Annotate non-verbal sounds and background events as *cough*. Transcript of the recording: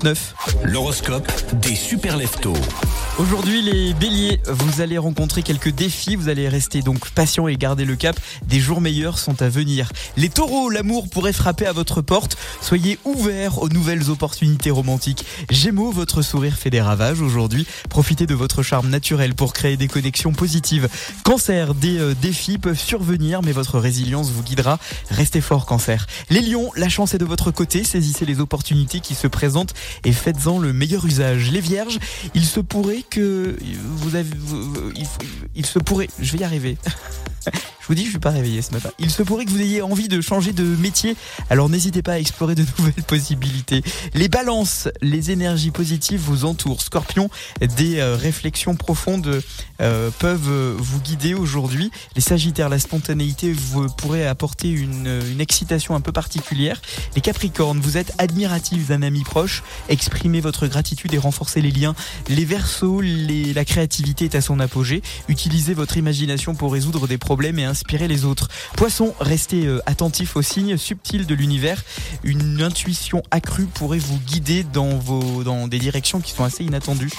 39. L'horoscope des super leftos. Aujourd'hui, les béliers, vous allez rencontrer quelques défis. Vous allez rester donc patient et garder le cap. Des jours meilleurs sont à venir. Les taureaux, l'amour pourrait frapper à votre porte. Soyez ouverts aux nouvelles opportunités romantiques. Gémeaux, votre sourire fait des ravages aujourd'hui. Profitez de votre charme naturel pour créer des connexions positives. Cancer, des euh, défis peuvent survenir, mais votre résilience vous guidera. Restez fort, cancer. Les lions, la chance est de votre côté. Saisissez les opportunités qui se présentent et faites-en le meilleur usage. Les vierges, il se pourrait que vous avez, il se pourrait, je vais y arriver. *laughs* Vous dis, je suis pas réveillé ce matin. Il se pourrait que vous ayez envie de changer de métier, alors n'hésitez pas à explorer de *laughs* nouvelles possibilités. Les balances, les énergies positives vous entourent. Scorpion, des euh, réflexions profondes euh, peuvent vous guider aujourd'hui. Les sagittaires, la spontanéité vous pourrait apporter une, excitation un peu particulière. Les capricornes, vous êtes admiratifs d'un ami proche. Exprimez votre gratitude et renforcez les liens. Les versos, la créativité est à son apogée. Utilisez votre imagination pour résoudre des problèmes et les autres. Poisson, restez euh, attentif aux signes subtils de l'univers. Une intuition accrue pourrait vous guider dans, vos, dans des directions qui sont assez inattendues.